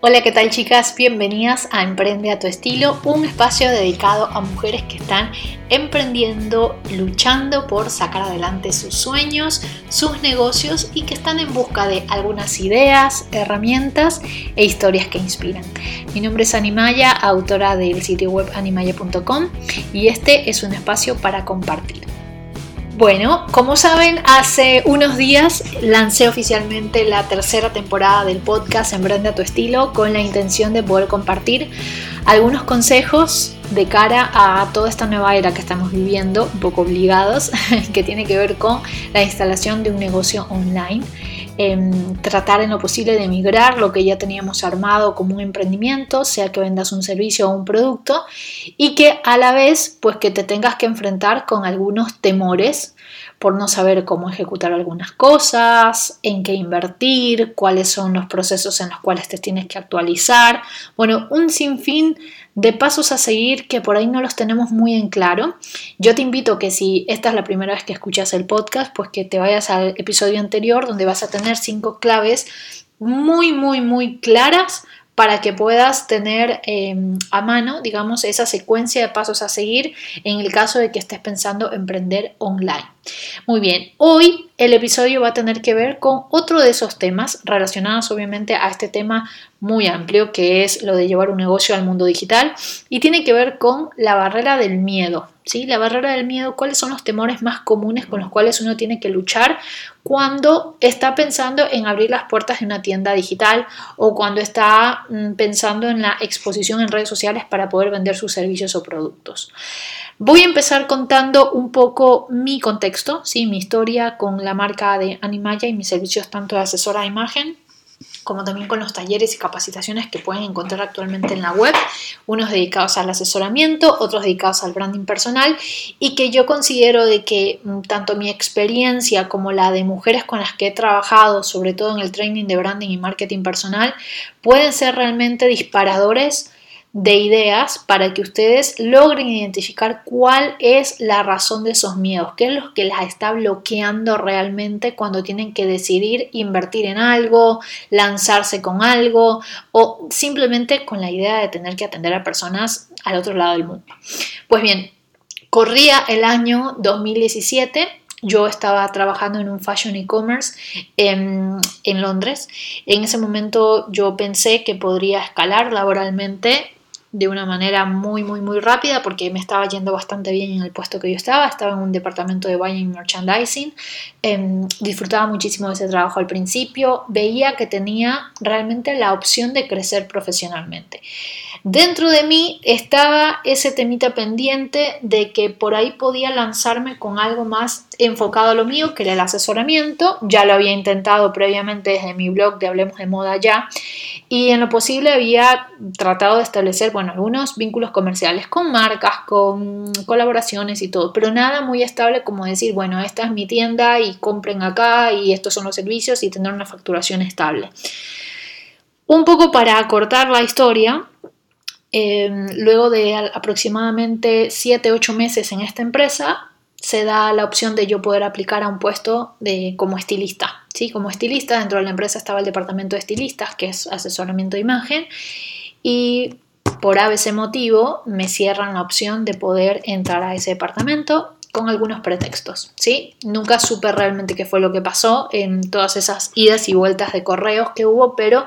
Hola, ¿qué tal chicas? Bienvenidas a Emprende a tu estilo, un espacio dedicado a mujeres que están emprendiendo, luchando por sacar adelante sus sueños, sus negocios y que están en busca de algunas ideas, herramientas e historias que inspiran. Mi nombre es Animaya, autora del sitio web animaya.com y este es un espacio para compartir. Bueno, como saben, hace unos días lancé oficialmente la tercera temporada del podcast Emprende a tu estilo con la intención de poder compartir algunos consejos de cara a toda esta nueva era que estamos viviendo, un poco obligados, que tiene que ver con la instalación de un negocio online. Em, tratar en lo posible de migrar lo que ya teníamos armado como un emprendimiento, sea que vendas un servicio o un producto, y que a la vez pues que te tengas que enfrentar con algunos temores por no saber cómo ejecutar algunas cosas, en qué invertir, cuáles son los procesos en los cuales te tienes que actualizar. Bueno, un sinfín de pasos a seguir que por ahí no los tenemos muy en claro. Yo te invito que si esta es la primera vez que escuchas el podcast, pues que te vayas al episodio anterior donde vas a tener cinco claves muy, muy, muy claras para que puedas tener em, a mano, digamos, esa secuencia de pasos a seguir en el caso de que estés pensando emprender online. Muy bien, hoy el episodio va a tener que ver con otro de esos temas relacionados obviamente a este tema muy amplio que es lo de llevar un negocio al mundo digital y tiene que ver con la barrera del miedo. ¿sí? La barrera del miedo, cuáles son los temores más comunes con los cuales uno tiene que luchar cuando está pensando en abrir las puertas de una tienda digital o cuando está mm, pensando en la exposición en redes sociales para poder vender sus servicios o productos. Voy a empezar contando un poco mi contexto, ¿sí? mi historia con la marca de Animaya y mis servicios tanto de asesora de imagen como también con los talleres y capacitaciones que pueden encontrar actualmente en la web, unos dedicados al asesoramiento, otros dedicados al branding personal y que yo considero de que mm, tanto mi experiencia como la de mujeres con las que he trabajado, sobre todo en el training de branding y marketing personal, pueden ser realmente disparadores de ideas para que ustedes logren identificar cuál es la razón de esos miedos, qué es lo que las está bloqueando realmente cuando tienen que decidir invertir en algo, lanzarse con algo o simplemente con la idea de tener que atender a personas al otro lado del mundo. Pues bien, corría el año 2017 yo estaba trabajando en un fashion e-commerce en, en, Londres. En ese momento yo pensé que podría escalar laboralmente de una manera muy, muy, muy rápida porque me estaba yendo bastante bien en el puesto que yo estaba. Estaba en un departamento de buying merchandising. Em, disfrutaba muchísimo de ese trabajo al principio. Veía que tenía realmente la opción de crecer profesionalmente. Dentro de mí estaba ese temita pendiente de que por ahí podía lanzarme con algo más enfocado a lo mío, que era el asesoramiento. Ya lo había intentado previamente desde mi blog de Hablemos de Moda Ya. Y en lo posible había tratado de establecer, bueno, algunos vínculos comerciales con marcas, con colaboraciones y todo, pero nada muy estable como decir, bueno, esta es mi tienda y compren acá y estos son los servicios y tener una facturación estable. Un poco para acortar la historia, Em, luego de aproximadamente 7-8 meses en esta empresa, se da la opción de yo poder aplicar a un puesto de, como estilista. ¿sí? Como estilista, dentro de la empresa estaba el departamento de estilistas, que es asesoramiento de imagen, y por ABC motivo me cierran la opción de poder entrar a ese departamento con algunos pretextos, ¿sí? Nunca supe realmente qué fue lo que pasó en todas esas idas y vueltas de correos que hubo, pero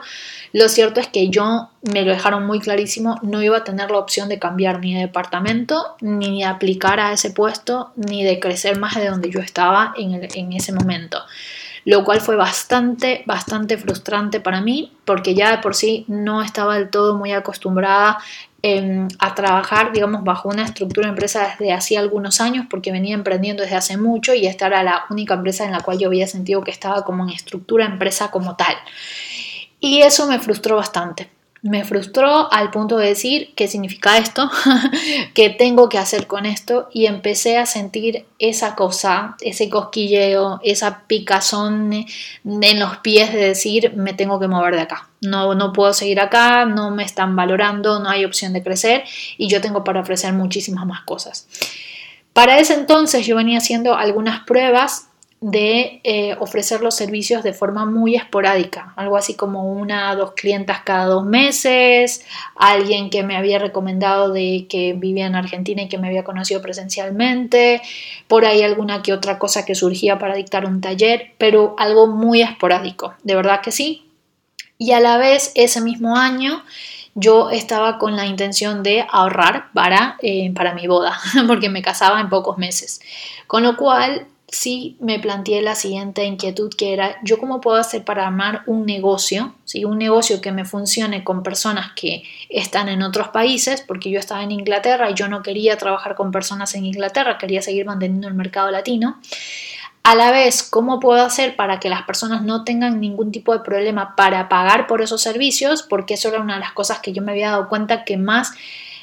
lo cierto es que yo me lo dejaron muy clarísimo, no iba a tener la opción de cambiar ni de departamento, ni de aplicar a ese puesto, ni de crecer más de donde yo estaba en, en ese momento lo cual fue bastante, bastante frustrante para mí, porque ya de por sí no estaba del todo muy acostumbrada em, a trabajar, digamos, bajo una estructura empresa desde hacía algunos años, porque venía emprendiendo desde hace mucho y esta era la única empresa en la cual yo había sentido que estaba como en estructura empresa como tal. Y eso me frustró bastante. Me frustró al punto de decir qué significa esto, qué tengo que hacer con esto y empecé a sentir esa cosa, ese cosquilleo, esa picazón en los pies de decir me tengo que mover de acá. No, no puedo seguir acá, no me están valorando, no hay opción de crecer y yo tengo para ofrecer muchísimas más cosas. Para ese entonces yo venía haciendo algunas pruebas de eh, ofrecer los servicios de forma muy esporádica, algo así como una dos clientas cada dos meses, alguien que me había recomendado de que vivía en Argentina y que me había conocido presencialmente, por ahí alguna que otra cosa que surgía para dictar un taller, pero algo muy esporádico, de verdad que sí. Y a la vez ese mismo año yo estaba con la intención de ahorrar para, eh, para mi boda, porque me casaba en pocos meses. Con lo cual sí me planteé la siguiente inquietud que era yo cómo puedo hacer para armar un negocio, ¿sí? un negocio que me funcione con personas que están en otros países, porque yo estaba en Inglaterra y yo no quería trabajar con personas en Inglaterra, quería seguir manteniendo el mercado latino. A la vez, ¿cómo puedo hacer para que las personas no tengan ningún tipo de problema para pagar por esos servicios? Porque eso era una de las cosas que yo me había dado cuenta que más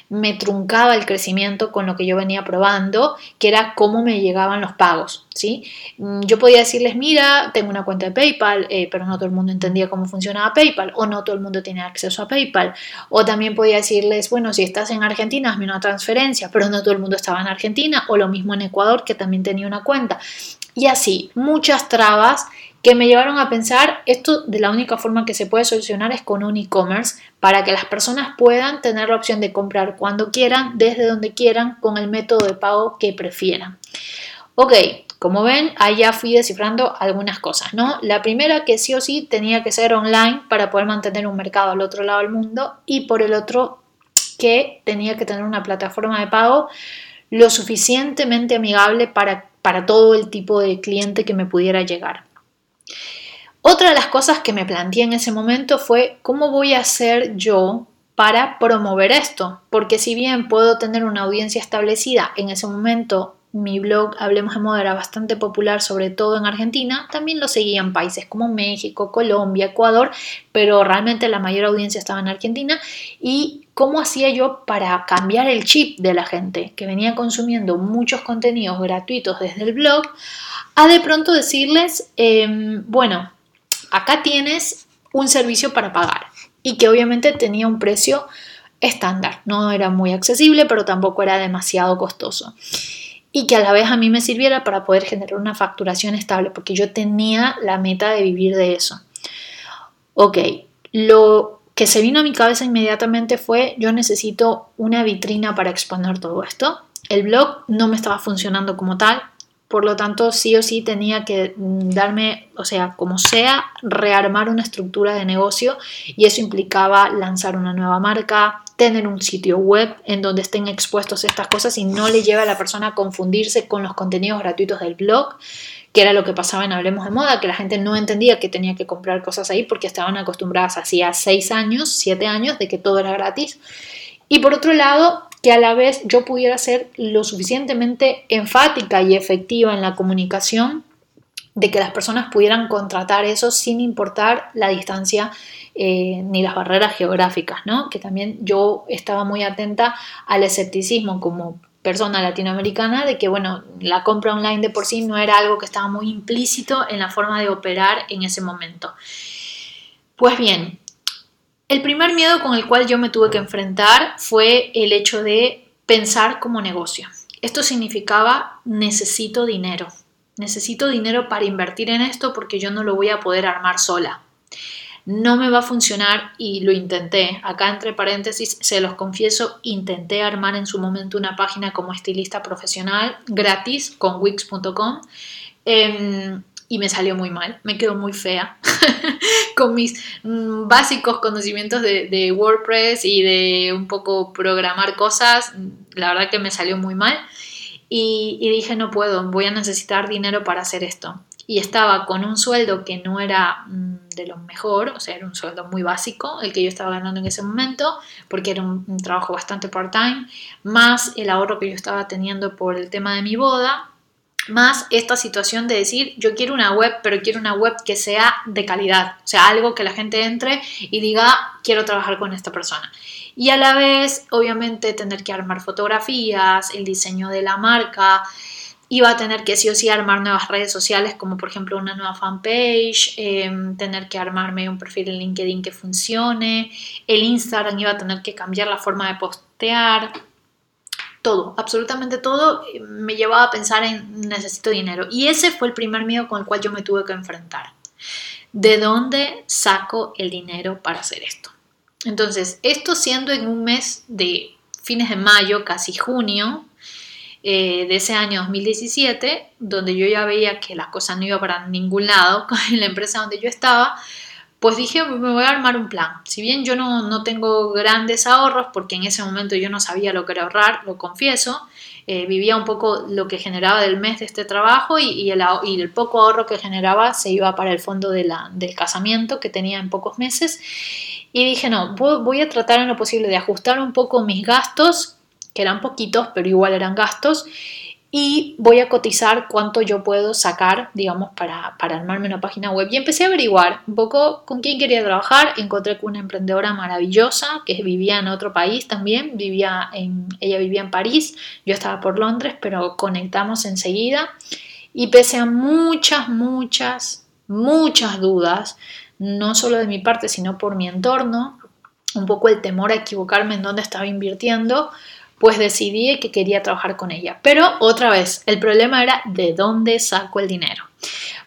me truncaba el crecimiento con lo que yo venía probando, que era cómo me llegaban los pagos, ¿sí? Mm, yo podía decirles, mira, tengo una cuenta de PayPal, eh, pero no todo el mundo entendía cómo funcionaba PayPal, o no todo el mundo tenía acceso a PayPal, o también podía decirles, bueno, si estás en Argentina, hazme una transferencia, pero no todo el mundo estaba en Argentina, o lo mismo en Ecuador, que también tenía una cuenta. Y así, muchas trabas que me llevaron a pensar esto de la única forma que se puede solucionar es con un e-commerce para que las personas puedan tener la opción de comprar cuando quieran, desde donde quieran, con el método de pago que prefieran. Ok, como ven, allá fui descifrando algunas cosas, ¿no? La primera que sí o sí tenía que ser online para poder mantener un mercado al otro lado del mundo y por el otro que tenía que tener una plataforma de pago lo suficientemente amigable para, para todo el tipo de cliente que me pudiera llegar. Otra de las cosas que me planteé en ese momento fue cómo voy a hacer yo para promover esto, porque si bien puedo tener una audiencia establecida, en ese momento mi blog Hablemos de Moda era bastante popular, sobre todo en Argentina, también lo seguían países como México, Colombia, Ecuador, pero realmente la mayor audiencia estaba en Argentina. ¿Y cómo hacía yo para cambiar el chip de la gente que venía consumiendo muchos contenidos gratuitos desde el blog a de pronto decirles, em, bueno, acá tienes un servicio para pagar y que obviamente tenía un precio estándar, no era muy accesible, pero tampoco era demasiado costoso. Y que a la vez a mí me sirviera para poder generar una facturación estable, porque yo tenía la meta de vivir de eso. Ok, lo que se vino a mi cabeza inmediatamente fue, yo necesito una vitrina para exponer todo esto. El blog no me estaba funcionando como tal, por lo tanto, sí o sí tenía que mm, darme, o sea, como sea, rearmar una estructura de negocio y eso implicaba lanzar una nueva marca, tener un sitio web en donde estén expuestos estas cosas y no le lleve a la persona a confundirse con los contenidos gratuitos del blog, que era lo que pasaba en Hablemos de Moda, que la gente no entendía que tenía que comprar cosas ahí porque estaban acostumbradas hacía seis años, siete años, de que todo era gratis. Y por otro lado, que a la vez yo pudiera ser lo suficientemente enfática y efectiva en la comunicación de que las personas pudieran contratar eso sin importar la distancia eh, ni las barreras geográficas, ¿no? Que también yo estaba muy atenta al escepticismo como persona latinoamericana de que, bueno, la compra online de por sí no era algo que estaba muy implícito en la forma de operar en ese momento. Pues bien, el primer miedo con el cual yo me tuve que enfrentar fue el hecho de pensar como negocio. Esto significaba necesito dinero. Necesito dinero para invertir en esto porque yo no lo voy a poder armar sola. No me va a funcionar y lo intenté. Acá entre paréntesis, se los confieso, intenté armar en su momento una página como estilista profesional gratis con wix.com y me salió muy mal, me quedó muy fea con mis mm, básicos conocimientos de, WordPress y de un poco programar cosas, la verdad que me salió muy mal y, dije no puedo, voy a necesitar dinero para hacer esto. Y estaba con un sueldo que no era mm, de lo mejor, o sea, era un sueldo muy básico, el que yo estaba ganando en ese momento, porque era un trabajo bastante part-time, más el ahorro que yo estaba teniendo por el tema de mi boda, más esta situación de decir, yo quiero una web, pero quiero una web que sea de calidad, o sea, algo que la gente entre y diga, quiero trabajar con esta persona. Y a la vez, obviamente, tener que armar fotografías, el diseño de la marca, iba a tener que sí o sí armar nuevas redes sociales, como por ejemplo una nueva fanpage, em, tener que armarme un perfil en LinkedIn que funcione, el Instagram iba a tener que cambiar la forma de postear, todo, absolutamente todo me llevaba a pensar en necesito dinero. Y ese fue el primer miedo con el cual yo me tuve que enfrentar. ¿De dónde saco el dinero para hacer esto? Entonces, esto siendo en un mes de fines de mayo, casi junio, eh, de ese año 2017, donde yo ya veía que las cosas no iban para ningún lado en la empresa donde yo estaba, pues dije, me voy a armar un plan. Si bien yo no, no, tengo grandes ahorros, porque en ese momento yo no sabía lo que era ahorrar, lo confieso, eh, vivía un poco lo que generaba del mes de este trabajo y, el, y, el, poco ahorro que generaba se iba para el fondo de la, del casamiento que tenía en pocos meses. Y dije, no, voy a tratar en lo posible de ajustar un poco mis gastos, que eran poquitos, pero igual eran gastos, y voy a cotizar cuánto yo puedo sacar, digamos, para, para, armarme una página web. Y empecé a averiguar un poco con quién quería trabajar. Encontré con una emprendedora maravillosa que vivía en otro país también. Vivía en, ella vivía en París, yo estaba por Londres, pero conectamos enseguida. Y pese a muchas, muchas, muchas dudas, no solo de mi parte, sino por mi entorno, un poco el temor a equivocarme en dónde estaba invirtiendo, pues decidí que quería trabajar con ella. Pero otra vez, el problema era de dónde saco el dinero.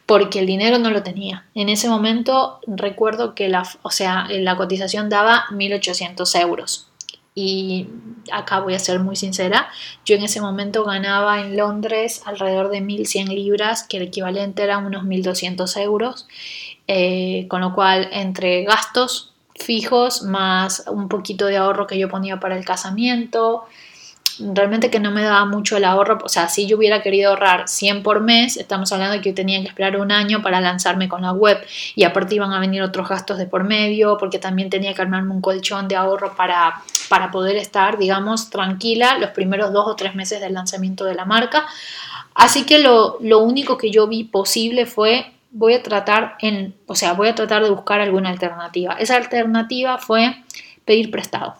Porque el dinero no lo tenía. En ese momento recuerdo que la, o sea, la cotización daba 1.800 euros. Y acá voy a ser muy sincera, yo en ese momento ganaba en Londres alrededor de 1.100 libras, que el equivalente era unos 1.200 euros, eh, con lo cual entre gastos, fijos más un poquito de ahorro que yo ponía para el casamiento. Realmente que no me daba mucho el ahorro, o sea, si yo hubiera querido ahorrar 100 por mes, estamos hablando de que yo tenía que esperar un año para lanzarme con la web y aparte iban a venir otros gastos de por medio, porque también tenía que armarme un colchón de ahorro para, para poder estar, digamos, tranquila los primeros dos o tres meses del lanzamiento de la marca. Así que lo, lo único que yo vi posible fue voy a tratar en, o sea, voy a tratar de buscar alguna alternativa. Esa alternativa fue pedir prestado.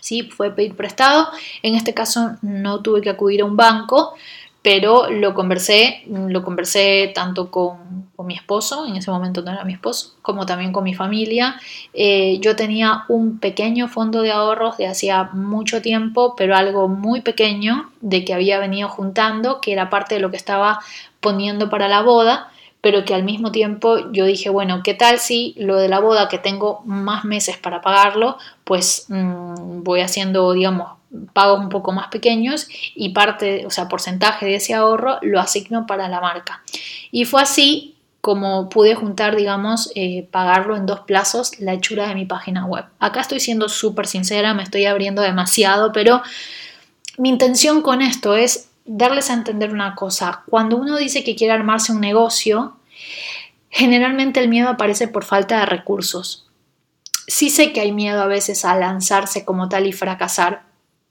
Sí, fue pedir prestado. En este caso no tuve que acudir a un banco, pero lo conversé, lo conversé tanto con, mi esposo, en ese momento no era mi esposo, como también con mi familia. Eh, yo tenía un pequeño fondo de ahorros de hacía mucho tiempo, pero algo muy pequeño de que había venido juntando, que era parte de lo que estaba poniendo para la boda pero que al mismo tiempo yo dije, bueno, ¿qué tal si lo de la boda, que tengo más meses para pagarlo, pues mm, voy haciendo, digamos, pagos un poco más pequeños y parte, o sea, porcentaje de ese ahorro lo asigno para la marca. Y fue así como pude juntar, digamos, eh, pagarlo en dos plazos, la hechura de mi página web. Acá estoy siendo súper sincera, me estoy abriendo demasiado, pero mi intención con esto es darles a entender una cosa. Cuando uno dice que quiere armarse un negocio, generalmente el miedo aparece por falta de recursos. Sí sé que hay miedo a veces a lanzarse como tal y fracasar,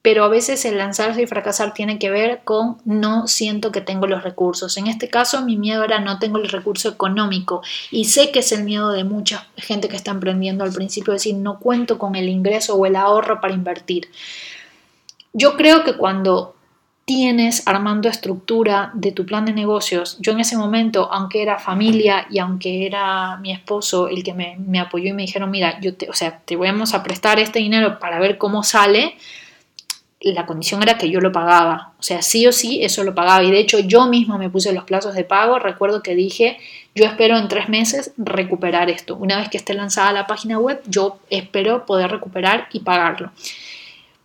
pero a veces el lanzarse y fracasar tiene que ver con no siento que tengo los recursos. En este caso mi miedo era no tengo el recurso económico y sé que es el miedo de mucha gente que está emprendiendo al principio, decir no cuento con el ingreso o el ahorro para invertir. Yo creo que cuando tienes armando estructura de tu plan de negocios. Yo en ese momento, aunque era familia y aunque era mi esposo el que me, apoyó y me dijeron, mira, yo te, o sea, te vamos a prestar este dinero para ver cómo sale, la condición era que yo lo pagaba. O sea, sí o sí, eso lo pagaba. Y de hecho yo misma me puse los plazos de pago. Recuerdo que dije, yo espero en tres meses recuperar esto. Una vez que esté lanzada la página web, yo espero poder recuperar y pagarlo.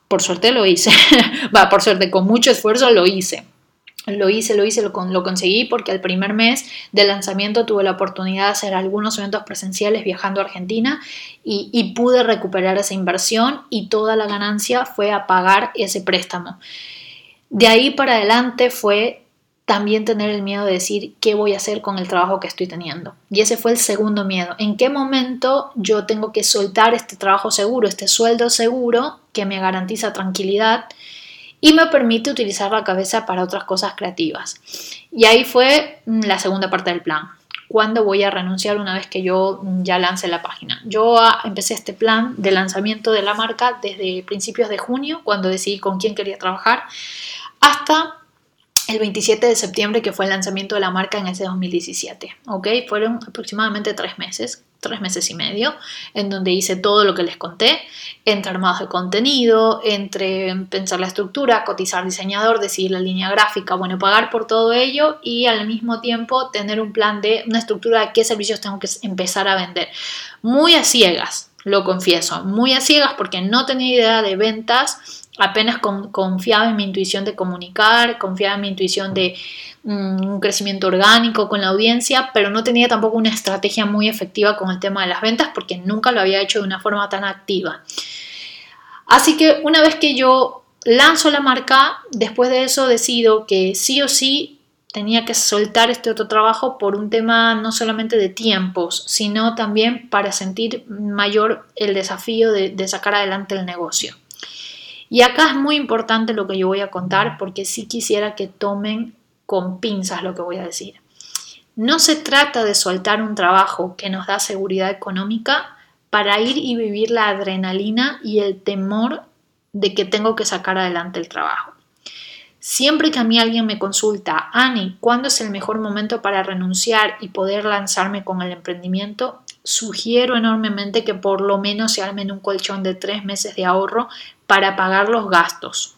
Por suerte lo hice. Va, por suerte, con mucho esfuerzo lo hice. Lo hice, lo hice, lo, lo, conseguí porque el primer mes de lanzamiento tuve la oportunidad de hacer algunos eventos presenciales viajando a Argentina y, y pude recuperar esa inversión y toda la ganancia fue a pagar ese préstamo. De ahí para adelante fue también tener el miedo de decir qué voy a hacer con el trabajo que estoy teniendo. Y ese fue el segundo miedo. ¿En qué momento yo tengo que soltar este trabajo seguro, este sueldo seguro que me garantiza tranquilidad y me permite utilizar la cabeza para otras cosas creativas? Y ahí fue mm, la segunda parte del plan. ¿Cuándo voy a renunciar una vez que yo mm, ya lance la página? Yo ah, empecé este plan de lanzamiento de la marca desde principios de junio, cuando decidí con quién quería trabajar, hasta el 27 de septiembre, que fue el lanzamiento de la marca en ese 2017. ¿ok? Fueron aproximadamente tres meses, tres meses y medio, en donde hice todo lo que les conté, entre armados de contenido, entre pensar la estructura, cotizar diseñador, decidir la línea gráfica, bueno, pagar por todo ello y al mismo tiempo tener un plan de una estructura de qué servicios tengo que empezar a vender. Muy a ciegas, lo confieso, muy a ciegas porque no tenía idea de ventas apenas confiaba en mi intuición de comunicar, confiaba en mi intuición de mm, un crecimiento orgánico con la audiencia, pero no tenía tampoco una estrategia muy efectiva con el tema de las ventas porque nunca lo había hecho de una forma tan activa. Así que una vez que yo lanzo la marca, después de eso decido que sí o sí tenía que soltar este otro trabajo por un tema no solamente de tiempos, sino también para sentir mayor el desafío de sacar adelante el negocio. Y acá es muy importante lo que yo voy a contar porque sí quisiera que tomen con pinzas lo que voy a decir. No se trata de soltar un trabajo que nos da seguridad económica para ir y vivir la adrenalina y el temor de que tengo que sacar adelante el trabajo. Siempre que a mí alguien me consulta, Ani, ¿cuándo es el mejor momento para renunciar y poder lanzarme con el emprendimiento? Sugiero enormemente que por lo menos se armen un colchón de tres meses de ahorro para pagar los gastos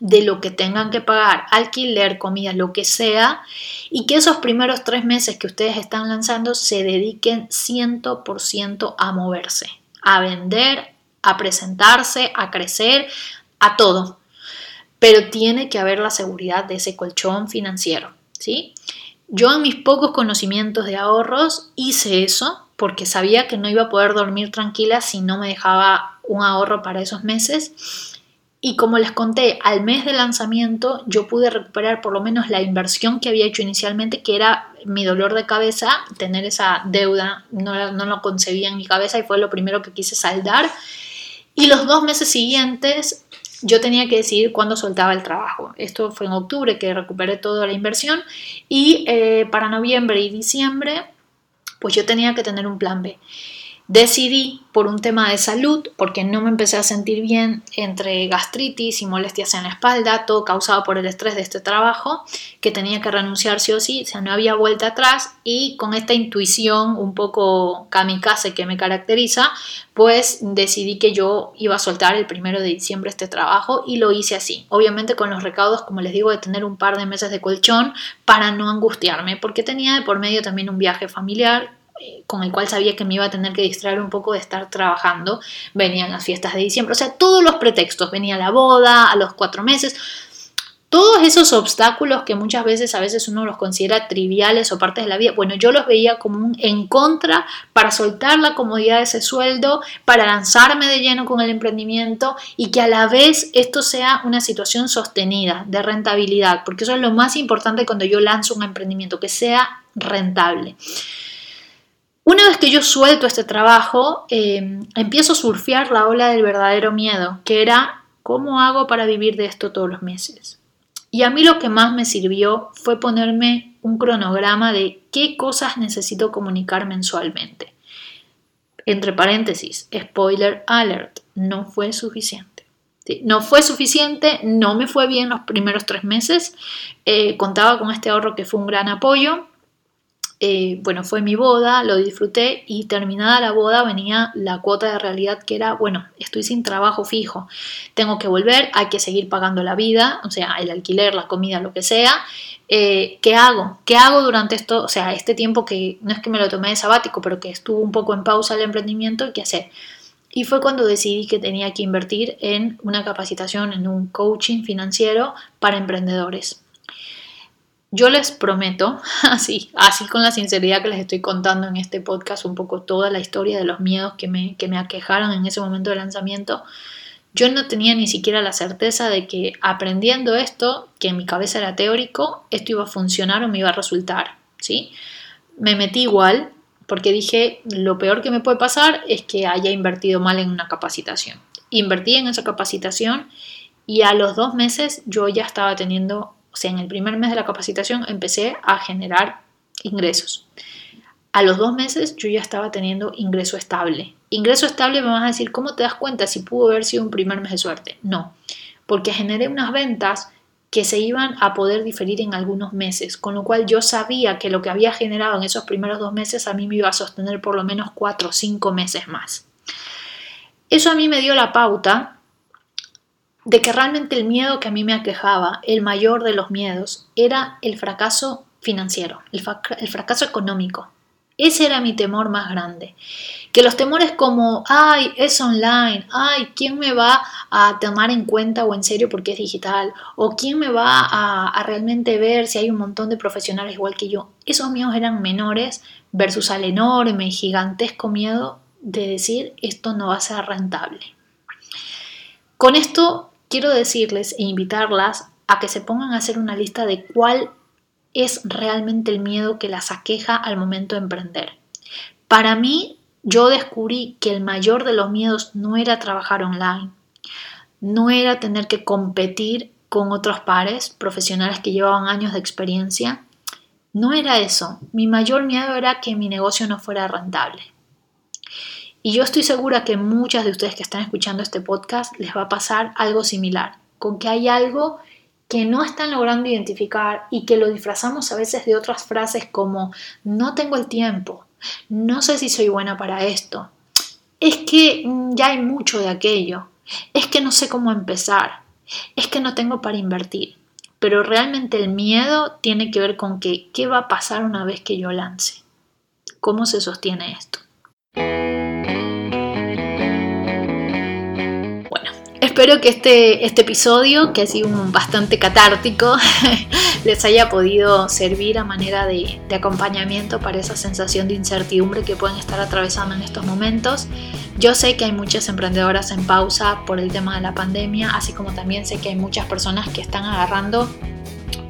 de lo que tengan que pagar, alquiler, comida, lo que sea, y que esos primeros tres meses que ustedes están lanzando se dediquen 100% a moverse, a vender, a presentarse, a crecer, a todo. Pero tiene que haber la seguridad de ese colchón financiero, ¿sí? Yo en mis pocos conocimientos de ahorros hice eso porque sabía que no iba a poder dormir tranquila si no me dejaba un ahorro para esos meses. Y como les conté, al mes de lanzamiento yo pude recuperar por lo menos la inversión que había hecho inicialmente, que era mi dolor de cabeza, tener esa deuda, no, no lo concebía en mi cabeza y fue lo primero que quise saldar. Y los dos meses siguientes yo tenía que decidir cuándo soltaba el trabajo. Esto fue en octubre que recuperé toda la inversión y eh, para noviembre y diciembre pues yo tenía que tener un plan B. Decidí por un tema de salud, porque no me empecé a sentir bien entre gastritis y molestias en la espalda, todo causado por el estrés de este trabajo, que tenía que renunciar sí o sí, o sea, no había vuelta atrás y con esta intuición un poco kamikaze que me caracteriza, pues decidí que yo iba a soltar el primero de diciembre este trabajo y lo hice así. Obviamente con los recaudos, como les digo, de tener un par de meses de colchón para no angustiarme, porque tenía de por medio también un viaje familiar con el cual sabía que me iba a tener que distraer un poco de estar trabajando, venían las fiestas de diciembre, o sea, todos los pretextos, venía la boda, a los cuatro meses, todos esos obstáculos que muchas veces a veces uno los considera triviales o partes de la vida, bueno, yo los veía como un en contra para soltar la comodidad de ese sueldo, para lanzarme de lleno con el emprendimiento y que a la vez esto sea una situación sostenida de rentabilidad, porque eso es lo más importante cuando yo lanzo un emprendimiento, que sea rentable. Una vez que yo suelto este trabajo, em, empiezo a surfear la ola del verdadero miedo, que era ¿cómo hago para vivir de esto todos los meses? Y a mí lo que más me sirvió fue ponerme un cronograma de qué cosas necesito comunicar mensualmente. Entre paréntesis, spoiler alert, no fue suficiente. no fue suficiente, no me fue bien los primeros tres meses. Eh, contaba con este ahorro que fue un gran apoyo, eh, bueno, fue mi boda, lo disfruté y terminada la boda venía la cuota de realidad que era, bueno, estoy sin trabajo fijo, tengo que volver, hay que seguir pagando la vida, o sea, el alquiler, la comida, lo que sea. Eh, ¿Qué hago? ¿Qué hago durante esto? O sea, este tiempo que no es que me lo tomé de sabático, pero que estuvo un poco en pausa el emprendimiento, ¿qué hacer? Y fue cuando decidí que tenía que invertir en una capacitación, en un coaching financiero para emprendedores. Yo les prometo, así, así con la sinceridad que les estoy contando en este podcast, un poco toda la historia de los miedos que me, que me aquejaron en ese momento de lanzamiento, yo no tenía ni siquiera la certeza de que aprendiendo esto, que en mi cabeza era teórico, esto iba a funcionar o me iba a resultar, ¿sí? Me metí igual porque dije, lo peor que me puede pasar es que haya invertido mal en una capacitación. Invertí en esa capacitación y a los dos meses yo ya estaba teniendo o sea, en el primer mes de la capacitación empecé a generar ingresos. A los dos meses yo ya estaba teniendo ingreso estable. Ingreso estable me vas a decir, ¿cómo te das cuenta si pudo haber sido un primer mes de suerte? No, porque generé unas ventas que se iban a poder diferir en algunos meses, con lo cual yo sabía que lo que había generado en esos primeros dos meses a mí me iba a sostener por lo menos cuatro o cinco meses más. Eso a mí me dio la pauta de que realmente el miedo que a mí me aquejaba, el mayor de los miedos, era el fracaso financiero, el, fracaso económico. Ese era mi temor más grande. Que los temores como, ay, es online, ay, ¿quién me va a tomar en cuenta o en serio porque es digital? ¿O quién me va a, a realmente ver si hay un montón de profesionales igual que yo? Esos miedos eran menores versus al enorme gigantesco miedo de decir, esto no va a ser rentable. Con esto quiero decirles e invitarlas a que se pongan a hacer una lista de cuál es realmente el miedo que las aqueja al momento de emprender. Para mí, yo descubrí que el mayor de los miedos no era trabajar online, no era tener que competir con otros pares profesionales que llevaban años de experiencia. No era eso. Mi mayor miedo era que mi negocio no fuera rentable. Y yo estoy segura que muchas de ustedes que están escuchando este podcast les va a pasar algo similar, con que hay algo que no están logrando identificar y que lo disfrazamos a veces de otras frases como no tengo el tiempo, no sé si soy buena para esto, es que mm, ya hay mucho de aquello, es que no sé cómo empezar, es que no tengo para invertir. Pero realmente el miedo tiene que ver con que qué va a pasar una vez que yo lance. ¿Cómo se sostiene esto? Espero que este, este episodio, que ha sido bastante catártico, les haya podido servir a manera de, de, acompañamiento para esa sensación de incertidumbre que pueden estar atravesando en estos momentos. Yo sé que hay muchas emprendedoras en pausa por el tema de la pandemia, así como también sé que hay muchas personas que están agarrando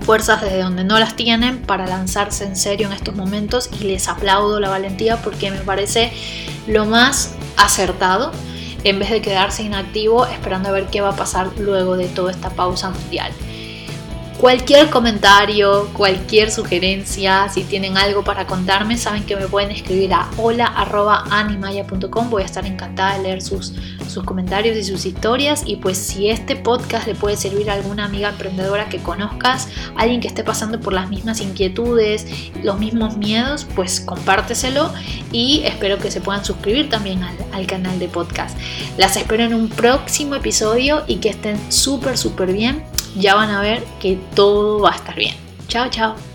fuerzas desde donde no las tienen para lanzarse en serio en estos momentos y les aplaudo la valentía porque me parece lo más acertado en vez de quedarse inactivo esperando a ver qué va a pasar luego de toda esta pausa mundial. Cualquier comentario, cualquier sugerencia, si tienen algo para contarme, saben que me pueden escribir a hola.animaya.com. Voy a estar encantada de leer sus, sus comentarios y sus historias. Y pues si este podcast le puede servir a alguna amiga emprendedora que conozcas, alguien que esté pasando por las mismas inquietudes, los mismos miedos, pues compárteselo y espero que se puedan suscribir también al, al canal de podcast. Las espero en un próximo episodio y que estén súper, súper bien ya van a ver que todo va a estar bien. Chao, chao.